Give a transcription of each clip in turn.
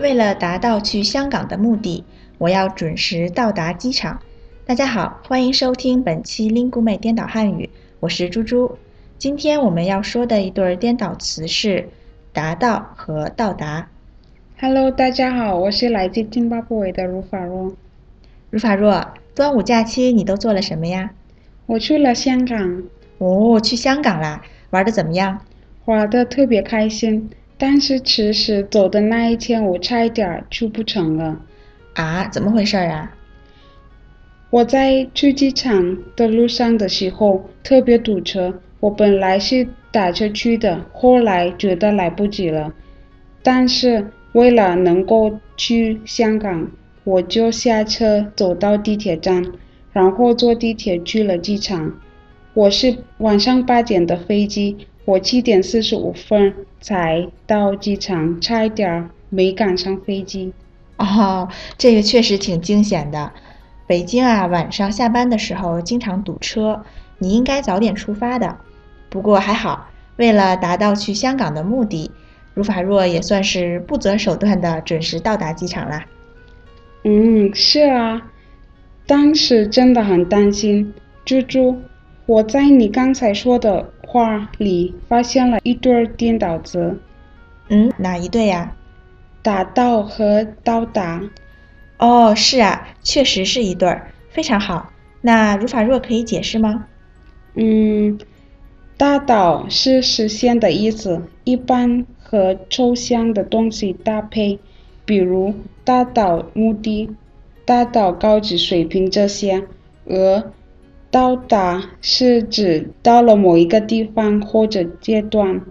为了达到去香港的目的，我要准时到达机场。大家好，欢迎收听本期 Lingu 妹颠倒汉语，我是猪猪。今天我们要说的一对颠倒词是“达到”和“到达”。Hello，大家好，我是来自津巴布韦的如法若。如法若，端午假期你都做了什么呀？我去了香港，哦，去香港啦，玩的怎么样？玩的特别开心，但是其实走的那一天我差一点去不成了。啊，怎么回事啊？我在去机场的路上的时候特别堵车，我本来是打车去的，后来觉得来不及了，但是为了能够去香港，我就下车走到地铁站，然后坐地铁去了机场。我是晚上八点的飞机，我七点四十五分才到机场，差一点没赶上飞机。哦，这个确实挺惊险的。北京啊，晚上下班的时候经常堵车，你应该早点出发的。不过还好，为了达到去香港的目的，如法若也算是不择手段的准时到达机场啦。嗯，是啊，当时真的很担心。猪猪，我在你刚才说的话里发现了一对颠倒词，嗯，哪一对呀？打到和到达。哦，是啊，确实是一对儿，非常好。那如法若可以解释吗？嗯，达到是实现的意思，一般和抽象的东西搭配，比如达到目的、达到高级水平这些。而到达是指到了某一个地方或者阶段，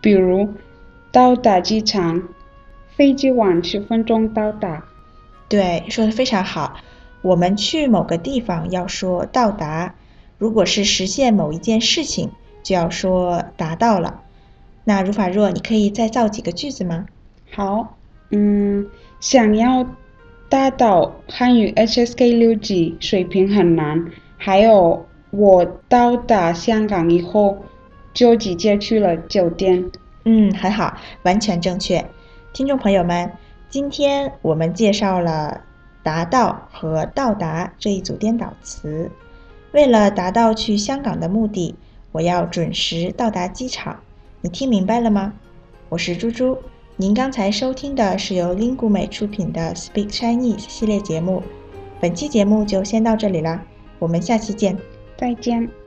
比如到达机场，飞机晚十分钟到达。对，说的非常好。我们去某个地方要说到达，如果是实现某一件事情，就要说达到了。那如法若，你可以再造几个句子吗？好，嗯，想要达到汉语 HSK 六级水平很難。还有，我到达香港以后就直接去了酒店。嗯，很好，完全正确。听众朋友们。今天我们介绍了“达到”和“到达”这一组颠倒词。为了达到去香港的目的，我要准时到达机场。你听明白了吗？我是猪猪。您刚才收听的是由 Lingu 美出品的 Speak Chinese 系列节目。本期节目就先到这里啦，我们下期见。再见。